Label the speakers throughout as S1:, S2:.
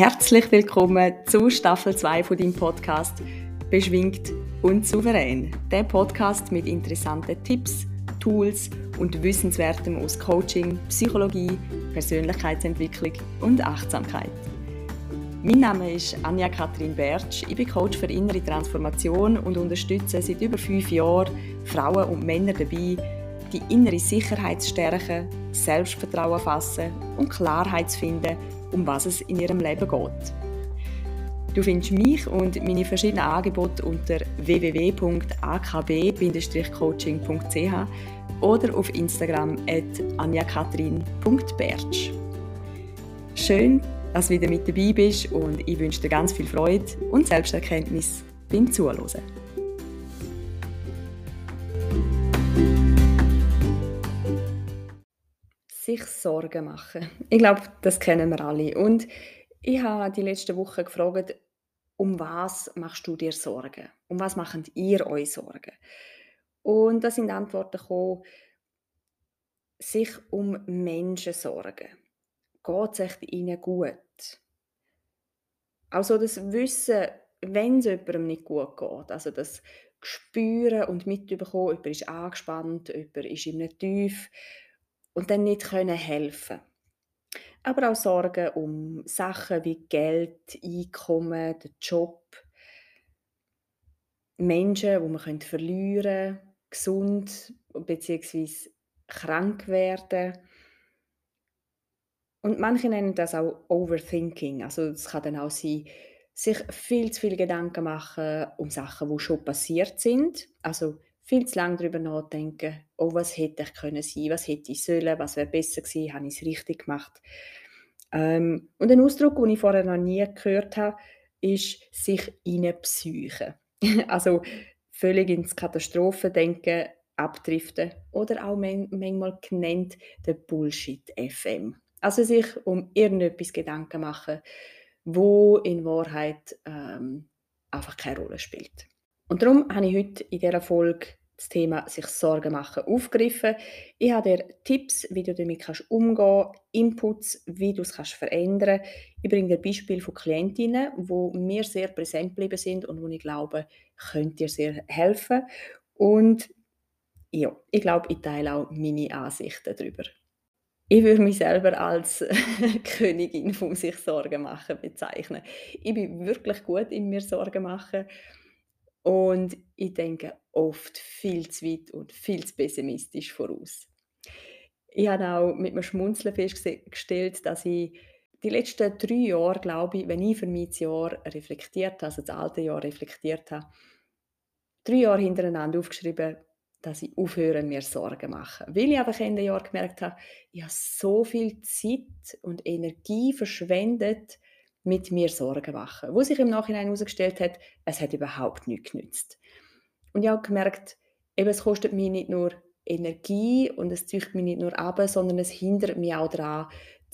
S1: Herzlich willkommen zu Staffel 2 von deinem Podcast Beschwingt und souverän. Der Podcast mit interessanten Tipps, Tools und Wissenswertem aus Coaching, Psychologie, Persönlichkeitsentwicklung und Achtsamkeit. Mein Name ist Anja Kathrin Bertsch. Ich bin Coach für innere Transformation und unterstütze seit über fünf Jahren Frauen und Männer dabei, die innere Sicherheit stärken, Selbstvertrauen fassen und Klarheit zu finden um was es in ihrem Leben geht. Du findest mich und meine verschiedenen Angebote unter www.akb-coaching.ch oder auf Instagram at anjakatrin.bertsch. Schön, dass du wieder mit dabei bist und ich wünsche dir ganz viel Freude und Selbsterkenntnis beim Zuhören. Sich Sorgen machen. Ich glaube, das kennen wir alle. Und ich habe die letzten Wochen gefragt, um was machst du dir Sorgen? Um was macht ihr euch Sorgen? Und da sind Antworten gekommen, sich um Menschen sorgen. Geht es ihnen gut? Also das Wissen, wenn es jemandem nicht gut geht, also das Spüren und mitbekommen, jemand ist angespannt, jemand ist in einem Tief, und dann nicht können helfen aber auch Sorgen um Sachen wie Geld, Einkommen, den Job, Menschen, die man verlieren können, gesund bzw. krank werden. Und manche nennen das auch Overthinking. Also es kann dann auch sein, sich viel zu viel Gedanken machen um Sachen, die schon passiert sind. Also viel zu lange darüber nachdenken, oh, was hätte ich können sein, was hätte ich sollen, was wäre besser gewesen, habe ich es richtig gemacht. Ähm, und ein Ausdruck, den ich vorher noch nie gehört habe, ist sich psychen. also völlig ins Katastrophendenken abdriften oder auch manchmal genannt der Bullshit FM. Also sich um irgendetwas Gedanken machen, wo in Wahrheit ähm, einfach keine Rolle spielt. Und darum habe ich heute in dieser Folge das Thema sich Sorgen machen aufgegriffen. Ich habe dir Tipps, wie du damit kannst umgehen kannst, Inputs, wie du es verändern kannst. Ich bringe dir Beispiele von Klientinnen, die mir sehr präsent geblieben sind und wo ich glaube, könnt dir sehr helfen. Und ja, ich glaube, ich teile auch meine Ansichten darüber. Ich würde mich selber als Königin von sich Sorgen machen bezeichnen. Ich bin wirklich gut in mir Sorgen machen und ich denke oft viel zu weit und viel zu pessimistisch voraus. Ich habe auch mit einem Schmunzeln festgestellt, dass ich die letzten drei Jahre, glaube ich, wenn ich für mein Jahr reflektiert habe, also das alte Jahr reflektiert habe, drei Jahre hintereinander aufgeschrieben, dass ich aufhöre, mir Sorgen mache. Weil ich einfach Ende Jahr gemerkt habe, ich habe so viel Zeit und Energie verschwendet, mit mir Sorgen machen. Wo sich im Nachhinein herausgestellt hat, es hat überhaupt nichts genützt. Und ich habe gemerkt, eben, es kostet mir nicht nur Energie und es zieht mich nicht nur ab, sondern es hindert mich auch daran,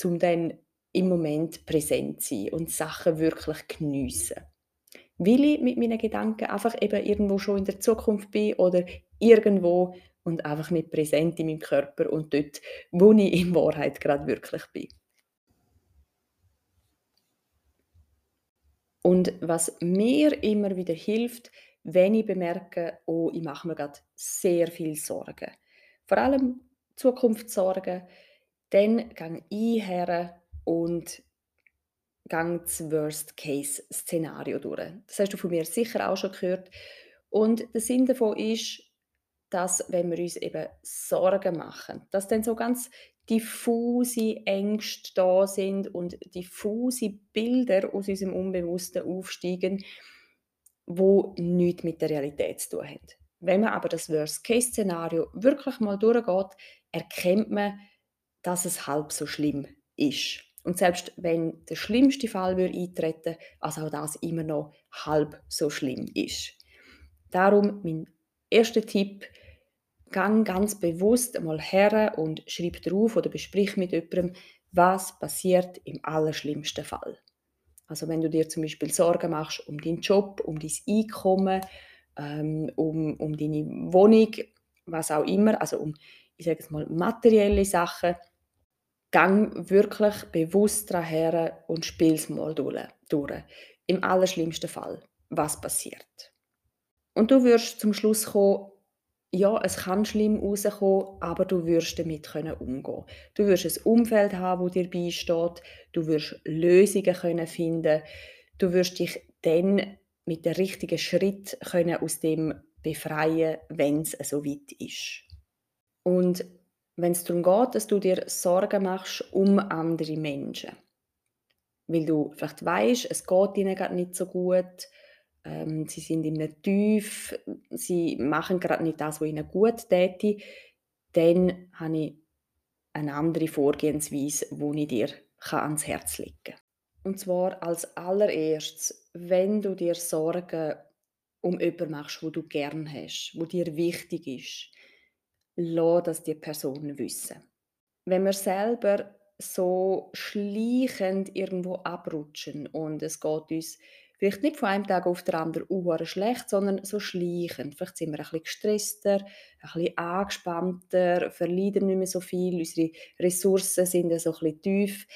S1: um dann im Moment präsent zu sein und Sachen wirklich geniessen. Weil ich mit meinen Gedanken einfach eben irgendwo schon in der Zukunft bin oder irgendwo und einfach nicht präsent in meinem Körper und dort, wo ich in Wahrheit gerade wirklich bin. Und was mir immer wieder hilft, wenn ich bemerke, oh, ich mache mir gerade sehr viel Sorgen, vor allem Zukunftssorgen, dann gehe ich her und gehe das Worst-Case-Szenario durch. Das hast du von mir sicher auch schon gehört. Und der Sinn davon ist, dass, wenn wir uns eben Sorgen machen, dass dann so ganz diffuse Ängste da sind und diffuse Bilder aus unserem Unbewussten aufsteigen, wo nichts mit der Realität zu tun haben. Wenn man aber das Worst-Case-Szenario wirklich mal durchgeht, erkennt man, dass es halb so schlimm ist. Und selbst wenn der schlimmste Fall würde eintreten, also auch das immer noch halb so schlimm ist. Darum mein erster Tipp, gang ganz bewusst mal her und schreib drauf oder besprich mit jemandem, was passiert im allerschlimmsten Fall. Also wenn du dir zum Beispiel Sorgen machst um deinen Job, um dein Einkommen, ähm, um, um deine Wohnung, was auch immer, also um, ich sage es mal, materielle Sachen, gang wirklich bewusst daher und spiel es mal durch. Im allerschlimmsten Fall, was passiert. Und du wirst zum Schluss kommen, ja, es kann schlimm rauskommen, aber du wirst damit können umgehen. Du wirst ein Umfeld haben, wo dir beisteht. Du wirst Lösungen können finden. Du wirst dich dann mit dem richtigen Schritt können aus dem befreien, wenn es so weit ist. Und wenn es darum geht, dass du dir Sorgen machst um andere Menschen, weil du vielleicht weißt, es geht ihnen gerade nicht so gut, ähm, sie sind in einem Tief, sie machen gerade nicht das, was ihnen gut täte, dann habe ich eine andere Vorgehensweise, die ich dir ans Herz legen kann. Und zwar als allererstes, wenn du dir Sorgen um jemanden machst, wo du gern hast, wo dir wichtig ist, lass das die Person wissen. Wenn wir selber so schleichend irgendwo abrutschen und es geht uns vielleicht nicht von einem Tag auf den anderen uh, schlecht, sondern so schleichend. Vielleicht sind wir ein bisschen gestresster, ein bisschen angespannter, verlieren nicht mehr so viel, unsere Ressourcen sind so ein bisschen tief.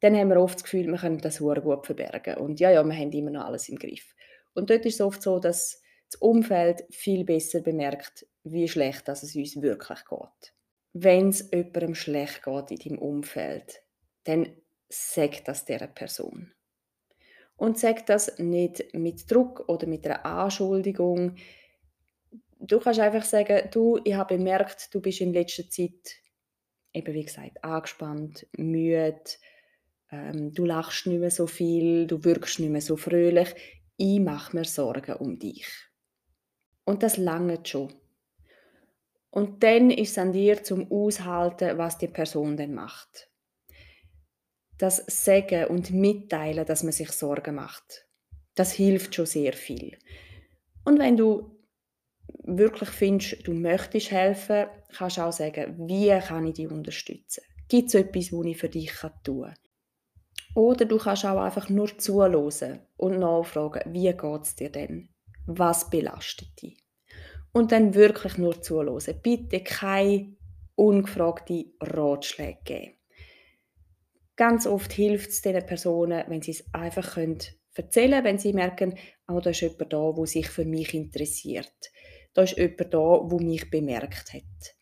S1: Dann haben wir oft das Gefühl, wir können das gut verbergen. Und ja, ja, wir haben immer noch alles im Griff. Und dort ist es oft so, dass das Umfeld viel besser bemerkt, wie schlecht dass es uns wirklich geht. Wenn es jemandem schlecht geht in deinem Umfeld, dann sag das dieser Person. Und sag das nicht mit Druck oder mit einer Anschuldigung. Du kannst einfach sagen, du, ich habe bemerkt, du bist in letzter Zeit, eben wie gesagt, angespannt, müde, ähm, du lachst nicht mehr so viel, du wirkst nicht mehr so fröhlich. Ich mache mir Sorgen um dich. Und das lange schon. Und dann ist es an dir zum Aushalten, was die Person dann macht. Das Sagen und Mitteilen, dass man sich Sorgen macht, das hilft schon sehr viel. Und wenn du wirklich findest, du möchtest helfen, kannst du auch sagen, wie kann ich dich unterstützen? Gibt es etwas, was ich für dich tun kann? Oder du kannst auch einfach nur zuhören und nachfragen, wie geht es dir denn? Was belastet dich? Und dann wirklich nur zuhören. Bitte keine ungefragte Ratschläge geben. Ganz oft hilft es diesen Personen, wenn sie es einfach können erzählen wenn sie merken, oh, da ist jemand da, der sich für mich interessiert. Da ist jemand da, der mich bemerkt hat.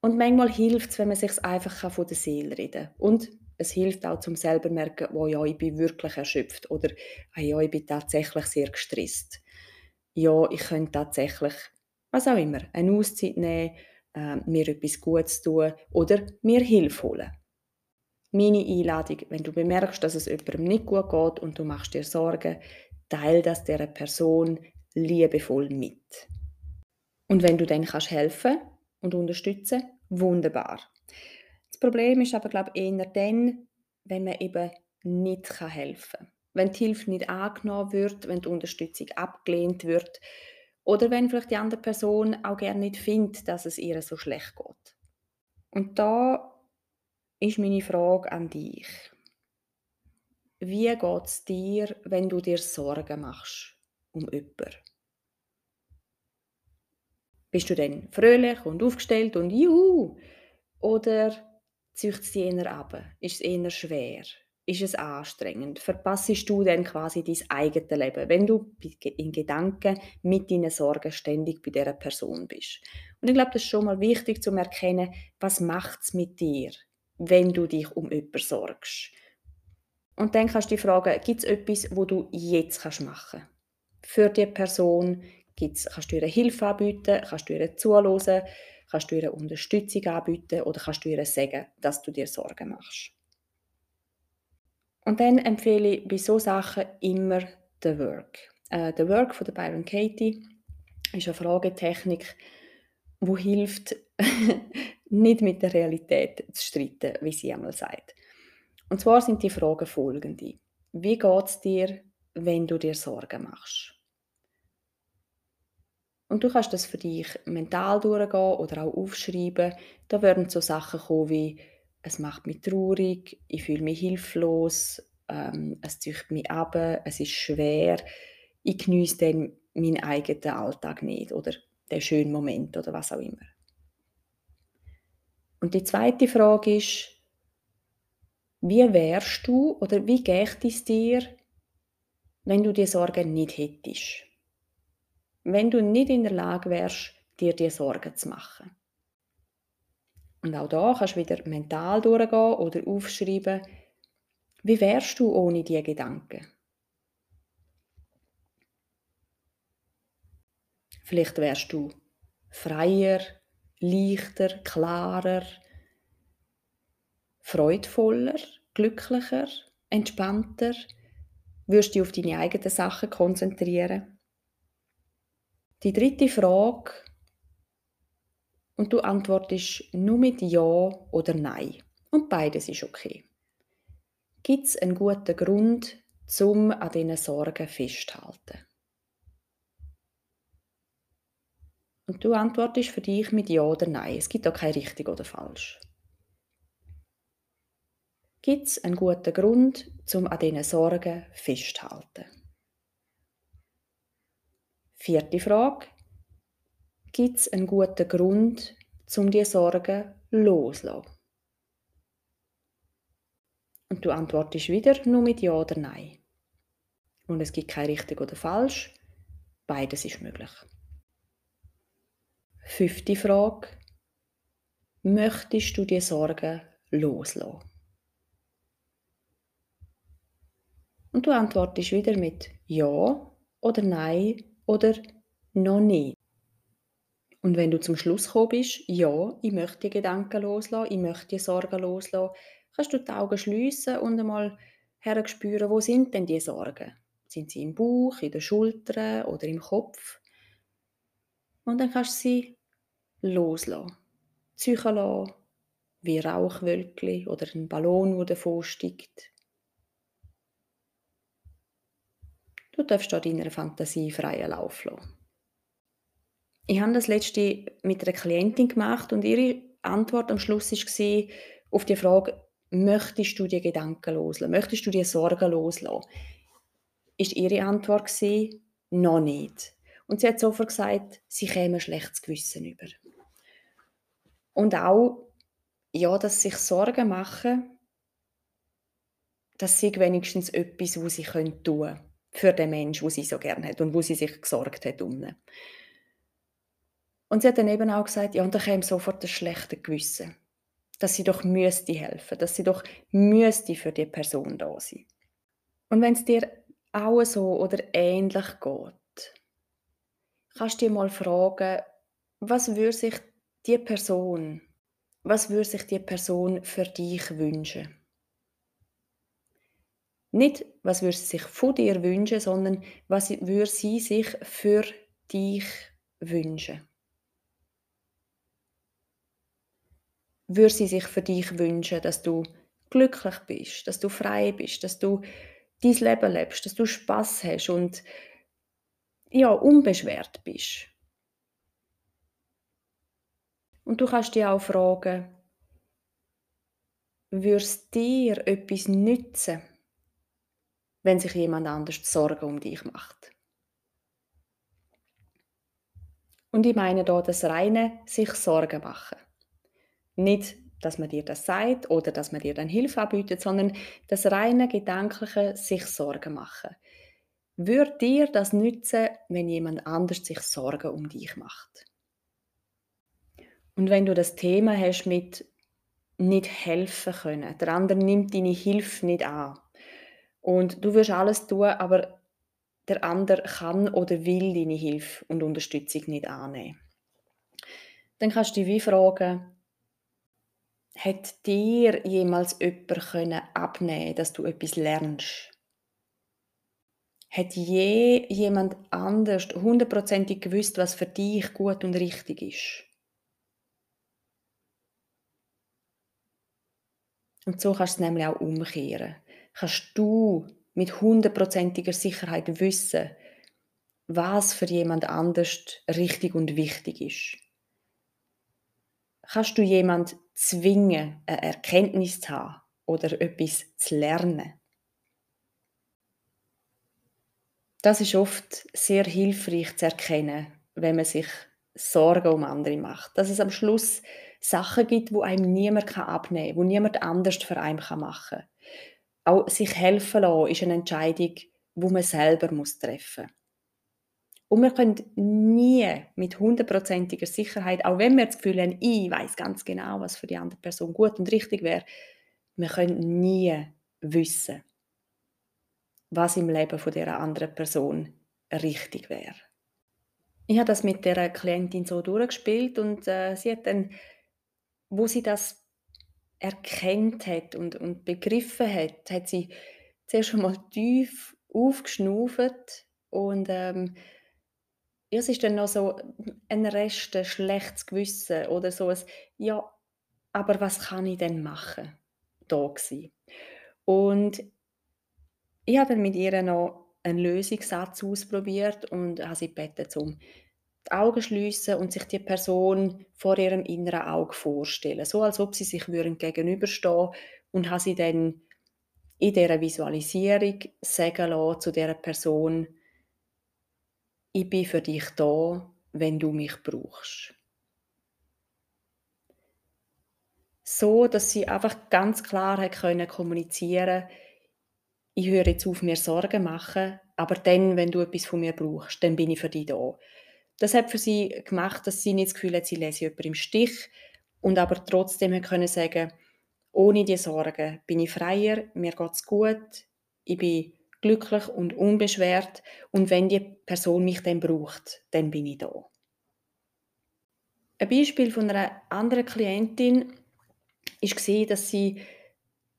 S1: Und manchmal hilft es, wenn man sich einfach von der Seele reden kann. Und es hilft auch zum selber merken, oh ja, ich bin wirklich erschöpft oder oh ja, ich bin tatsächlich sehr gestresst. Ja, ich könnte tatsächlich, was auch immer, eine Auszeit nehmen, äh, mir etwas Gutes tun oder mir Hilfe holen. Meine Einladung, wenn du bemerkst, dass es jemandem nicht gut geht und du machst dir Sorgen, teile das dieser Person liebevoll mit. Und wenn du dann kannst helfen und unterstützen, wunderbar. Problem ist aber, glaube ich, eher dann, wenn man eben nicht helfen kann. Wenn die Hilfe nicht angenommen wird, wenn die Unterstützung abgelehnt wird oder wenn vielleicht die andere Person auch gerne nicht findet, dass es ihr so schlecht geht. Und da ist meine Frage an dich. Wie geht es dir, wenn du dir Sorgen machst um jemanden? Bist du dann fröhlich und aufgestellt und juhu? Oder zieht es dich eher ab? Ist es eher schwer? Ist es anstrengend? Verpassest du dann quasi dein eigenes Leben, wenn du in Gedanken mit deinen Sorgen ständig bei dieser Person bist? Und ich glaube, das ist schon mal wichtig zu erkennen, was macht es mit dir, wenn du dich um jemanden sorgst. Und dann kannst du dich fragen, gibt es etwas, wo du jetzt machen kannst? Für die Person gibt's, kannst du ihr Hilfe anbieten, kannst du ihr zuhören, kannst du ihr Unterstützung anbieten oder kannst du ihr sagen, dass du dir Sorgen machst. Und dann empfehle ich bei so Sachen immer The Work. Äh, The Work von der Byron Katie ist eine Fragetechnik, wo hilft, nicht mit der Realität zu streiten, wie sie einmal sagt. Und zwar sind die Fragen folgende. Wie geht es dir, wenn du dir Sorgen machst? Und du kannst das für dich mental durchgehen oder auch aufschreiben. Da werden so Sachen kommen wie, es macht mich traurig, ich fühle mich hilflos, ähm, es zieht mich ab, es ist schwer, ich genieße dann meinen eigenen Alltag nicht oder den schönen Moment oder was auch immer. Und die zweite Frage ist, wie wärst du oder wie geht es dir, wenn du die Sorgen nicht hättest? Wenn du nicht in der Lage wärst, dir die Sorgen zu machen. Und auch da kannst du wieder mental durchgehen oder aufschreiben, wie wärst du ohne diese Gedanken? Vielleicht wärst du freier, leichter, klarer, freudvoller, glücklicher, entspannter, wirst dich auf deine eigenen Sachen konzentrieren. Die dritte Frage, und du antwortest nur mit Ja oder Nein. Und beides ist okay. Gibt es einen guten Grund, zum an diesen Sorgen festzuhalten? Und du antwortest für dich mit Ja oder Nein. Es gibt auch kein richtig oder falsch. Gibt es einen guten Grund, um an diesen Sorgen festzuhalten? Vierte Frage. Gibt es einen guten Grund, um diese Sorgen loszulassen? Und du antwortest wieder nur mit Ja oder Nein. Und es gibt kein richtig oder falsch. Beides ist möglich. Fünfte Frage. Möchtest du die Sorgen loslassen? Und du antwortest wieder mit Ja oder Nein oder noch nicht. Und wenn du zum Schluss gekommen bist, ja, ich möchte die Gedanken loslassen, ich möchte die Sorgen loslassen, kannst du die Augen schließen und einmal herspüren, wo sind denn die Sorgen? Sind sie im Bauch, in den Schultern oder im Kopf? Und dann kannst du sie loslassen. Ziehen lassen, wie Rauchwölkchen oder ein Ballon, der davon steigt. Du darfst da deiner Fantasie freien Lauf lassen. Ich habe das letzte mit einer Klientin gemacht und ihre Antwort am Schluss war auf die Frage, möchtest du die Gedanken loslassen? Möchtest du die Sorgen loslassen? Ist ihre Antwort gewesen, noch nicht. Und sie hat sofort gesagt, sie käme ein schlechtes Gewissen über. Und auch, ja, dass sich Sorgen machen, das sei wenigstens etwas, was sie tun können für den Menschen, wo sie so gerne hat und wo sie sich gesorgt hat um. Und sie hat dann eben auch gesagt, ja, und da käme sofort das schlechte Gewissen, dass sie doch müsste helfen, dass sie doch müsste für die Person da sein. Und wenn es dir auch so oder ähnlich geht, kannst du dir mal fragen, was würde sich die Person, was würde sich die Person für dich wünschen? Nicht, was würde sie sich von dir wünschen, sondern was würde sie sich für dich wünschen. Würde sie sich für dich wünschen, dass du glücklich bist, dass du frei bist, dass du dein Leben lebst, dass du Spaß hast und ja, unbeschwert bist. Und du kannst dir auch fragen, würde dir etwas nützen, wenn sich jemand anders Sorgen um dich macht. Und ich meine da das reine sich Sorgen machen. Nicht, dass man dir das sagt oder dass man dir dann Hilfe anbietet, sondern das reine gedankliche sich Sorgen machen. Würde dir das nützen, wenn jemand anders sich Sorgen um dich macht? Und wenn du das Thema hast mit nicht helfen können, der andere nimmt deine Hilfe nicht an, und du wirst alles tun, aber der andere kann oder will deine Hilfe und Unterstützung nicht annehmen. Dann kannst du dich wie fragen, hat dir jemals jemand können abnehmen, dass du etwas lernst? Hat je jemand anders hundertprozentig gewusst, was für dich gut und richtig ist? Und so kannst du es nämlich auch umkehren kannst du mit hundertprozentiger Sicherheit wissen, was für jemand anders richtig und wichtig ist. Kannst du jemand zwingen, eine Erkenntnis zu haben oder etwas zu lernen? Das ist oft sehr hilfreich zu erkennen, wenn man sich Sorgen um andere macht. Dass es am Schluss Sachen gibt, wo einem niemand abnehmen kann, wo niemand anders für einen machen kann. Auch sich helfen lassen ist eine Entscheidung, wo man selber treffen muss. Und wir können nie mit hundertprozentiger Sicherheit, auch wenn wir das Gefühl haben, ich weiß ganz genau, was für die andere Person gut und richtig wäre, wir können nie wissen, was im Leben von der anderen Person richtig wäre. Ich habe das mit der Klientin so durchgespielt und äh, sie hat dann, wo sie das erkennt hat und, und begriffen hat, hat sie zuerst schon mal tief aufgeschnauft und ähm, es ist dann noch so ein Rest, ein schlechtes Gewissen oder so ein, ja, aber was kann ich denn machen? Da gewesen. Und ich habe dann mit ihr noch einen Lösungssatz ausprobiert und habe sie gebeten, um die Augen zu schliessen und sich die Person vor ihrem inneren Auge vorstellen. So, als ob sie sich gegenüberstehen und habe sie dann in dieser Visualisierung sagen lassen zu dieser Person, ich bin für dich da, wenn du mich brauchst. So, dass sie einfach ganz klar hat können kommunizieren ich höre jetzt auf, mir Sorgen machen, aber dann, wenn du etwas von mir brauchst, dann bin ich für dich da. Das hat für sie gemacht, dass sie nicht das Gefühl hat, sie lese jemanden im Stich und aber trotzdem können sagen, ohne die Sorgen bin ich freier, mir geht es gut, ich bin glücklich und unbeschwert und wenn die Person mich dann braucht, dann bin ich da. Ein Beispiel von einer anderen Klientin war, dass sie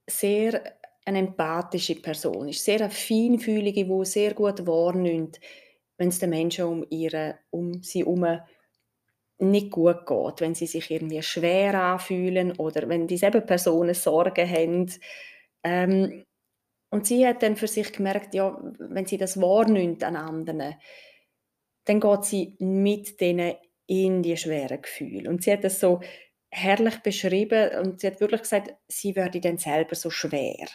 S1: sehr eine empathische Person ist, sehr eine feinfühlige, die sehr gut wahrnimmt, wenn es den Menschen um, ihre, um sie herum nicht gut geht, wenn sie sich irgendwie schwer anfühlen oder wenn dieselbe Personen Sorgen haben. Ähm, und sie hat dann für sich gemerkt, ja, wenn sie das wahrnimmt an anderen, dann geht sie mit denen in die schweren Gefühle. Und sie hat das so herrlich beschrieben und sie hat wirklich gesagt, sie würde dann selber so schwer.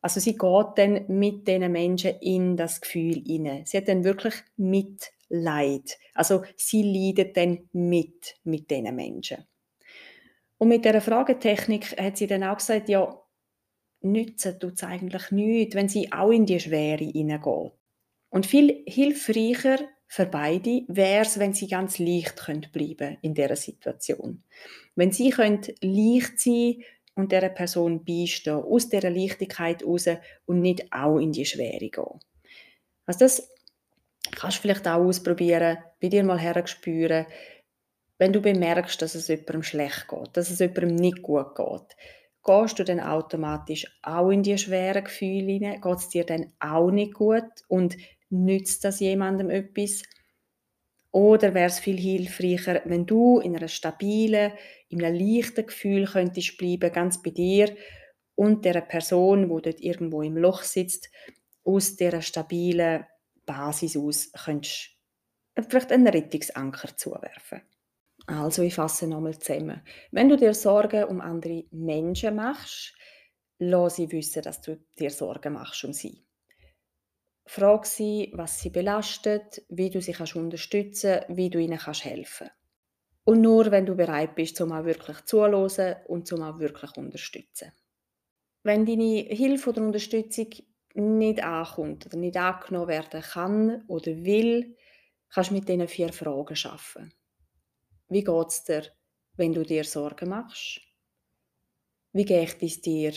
S1: Also sie geht dann mit diesen Menschen in das Gefühl hinein. Sie hat dann wirklich Mitleid. Also sie leidet dann mit mit diesen Menschen. Und mit dieser Fragetechnik hat sie dann auch gesagt, ja, nützen tut es eigentlich nichts, wenn sie auch in die Schwere hineingeht. Und viel hilfreicher für beide wäre es, wenn sie ganz leicht bleiben können in dieser Situation. Wenn sie können leicht sein und der Person beistehen, aus dieser Leichtigkeit raus und nicht auch in die Schwere gehen. Also das kannst du vielleicht auch ausprobieren, bei dir mal herspüren, wenn du bemerkst, dass es jemandem schlecht geht, dass es jemandem nicht gut geht gehst du dann automatisch auch in die schweren Gefühle hinein? Geht es dir dann auch nicht gut? Und nützt das jemandem etwas? Oder wäre es viel hilfreicher, wenn du in einer stabilen, in einem leichten Gefühl könntest bleiben, ganz bei dir und der Person, wo dort irgendwo im Loch sitzt, aus dieser stabilen Basis aus könntest vielleicht einen Rettungsanker zuwerfen. Also, ich fasse nochmal zusammen. Wenn du dir Sorgen um andere Menschen machst, lass sie wissen, dass du dir Sorgen machst um sie. Frag sie, was sie belastet, wie du sie kannst unterstützen wie du ihnen kannst helfen Und nur wenn du bereit bist, zum auch wirklich zuhören und zum auch wirklich unterstützen. Wenn deine Hilfe oder Unterstützung nicht ankommt oder nicht angenommen werden kann oder will, kannst du mit diesen vier Fragen arbeiten. Wie geht es dir, wenn du dir Sorgen machst? Wie geht es dir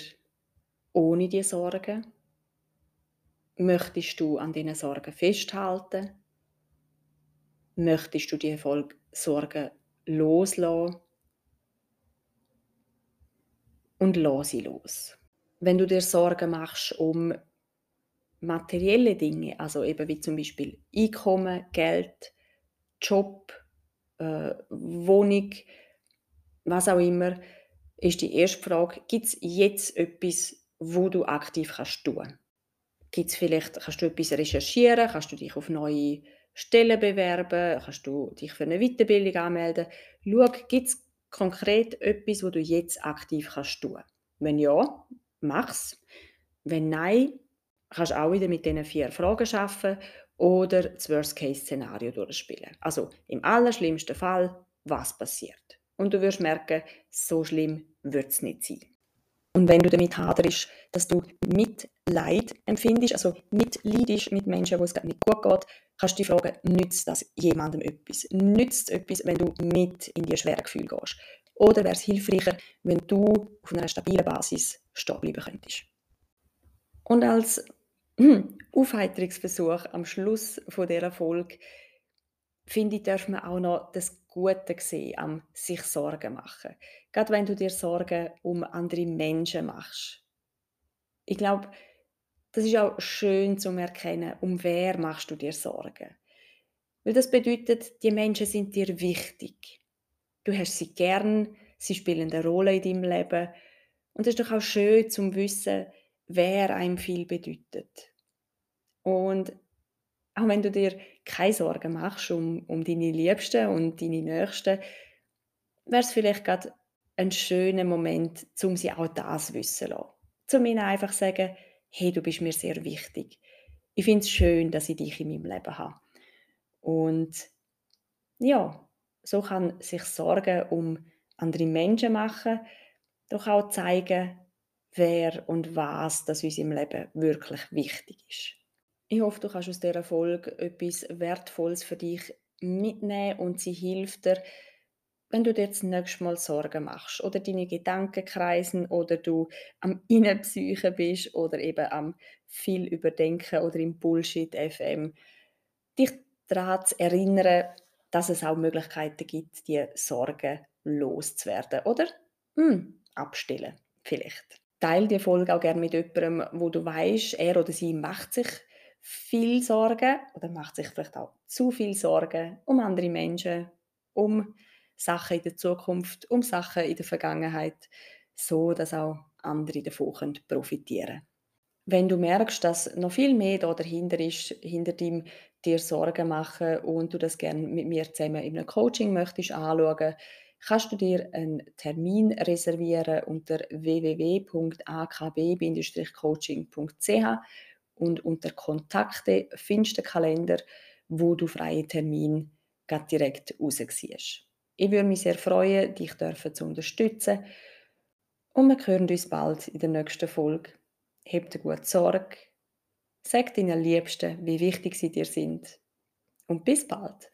S1: ohne die Sorgen? Möchtest du an diesen Sorgen festhalten? Möchtest du die Sorgen loslassen? Und lass sie los. Wenn du dir Sorgen machst um materielle Dinge, also eben wie zum Beispiel Einkommen, Geld, Job, äh, Wohnung, was auch immer, ist die erste Frage, gibt es jetzt etwas, wo du aktiv kannst tun? Gibt's vielleicht, kannst du etwas recherchieren, kannst du dich auf neue Stellen bewerben, kannst du dich für eine Weiterbildung anmelden. Schau, gibt es konkret etwas, wo du jetzt aktiv kannst tun? Wenn ja, mach's. Wenn nein, kannst du auch wieder mit diesen vier Fragen arbeiten oder das Worst-Case-Szenario durchspielen. Also im allerschlimmsten Fall, was passiert? und du wirst merken, so schlimm wird es nicht sein. Und wenn du damit haderst, dass du Mitleid empfindest, also mitleidest mit Menschen, wo es nicht gut geht, kannst du dich fragen, nützt das jemandem etwas? Nützt es etwas, wenn du mit in die schweren Gefühle gehst? Oder wäre es hilfreicher, wenn du auf einer stabilen Basis stehen bleiben könntest? Und als hm, Aufheiterungsversuch am Schluss von dieser Folge, finde ich, darf man auch noch das Gute sehen am sich Sorgen machen. Gerade wenn du dir Sorgen um andere Menschen machst. Ich glaube, das ist auch schön zu erkennen, um wer machst du dir Sorgen. Weil das bedeutet, die Menschen sind dir wichtig. Du hast sie gern, sie spielen eine Rolle in deinem Leben. Und es ist doch auch schön zu wissen, wer einem viel bedeutet. Und auch wenn du dir keine Sorgen machst um, um deine Liebsten und deine Nächsten, wäre es vielleicht gerade ein schöner Moment, um sie auch das wissen zu lassen. Um ihnen einfach sagen, hey, du bist mir sehr wichtig. Ich finde es schön, dass ich dich in meinem Leben habe. Und ja, so kann sich Sorgen um andere Menschen machen, doch auch zeigen, wer und was das in unserem Leben wirklich wichtig ist. Ich hoffe, du kannst aus dieser Folge etwas Wertvolles für dich mitnehmen und sie hilft dir, wenn du dir das nächste Mal Sorgen machst oder deine Gedanken kreisen oder du am Innenpsyche bist oder eben am viel überdenken oder im Bullshit FM, dich daran zu erinnern, dass es auch Möglichkeiten gibt, die Sorgen loszuwerden oder hm, abstellen vielleicht. Teil die Folge auch gerne mit jemandem, wo du weißt, er oder sie macht sich viel Sorgen oder macht sich vielleicht auch zu viel Sorgen um andere Menschen, um Sachen in der Zukunft, um Sachen in der Vergangenheit, so dass auch andere davon profitieren können. Wenn du merkst, dass noch viel mehr da dahinter ist, hinter dem dir Sorgen machen und du das gerne mit mir zusammen in einem Coaching möchtest anschauen, kannst du dir einen Termin reservieren unter www.akb-coaching.ch und unter Kontakte findest du den Kalender, wo du freie Termine direkt rausziehst. Ich würde mich sehr freuen, dich zu unterstützen und wir hören uns bald in der nächsten Folge. Hab dir gut Sorge, sag deinen Liebsten, wie wichtig sie dir sind und bis bald.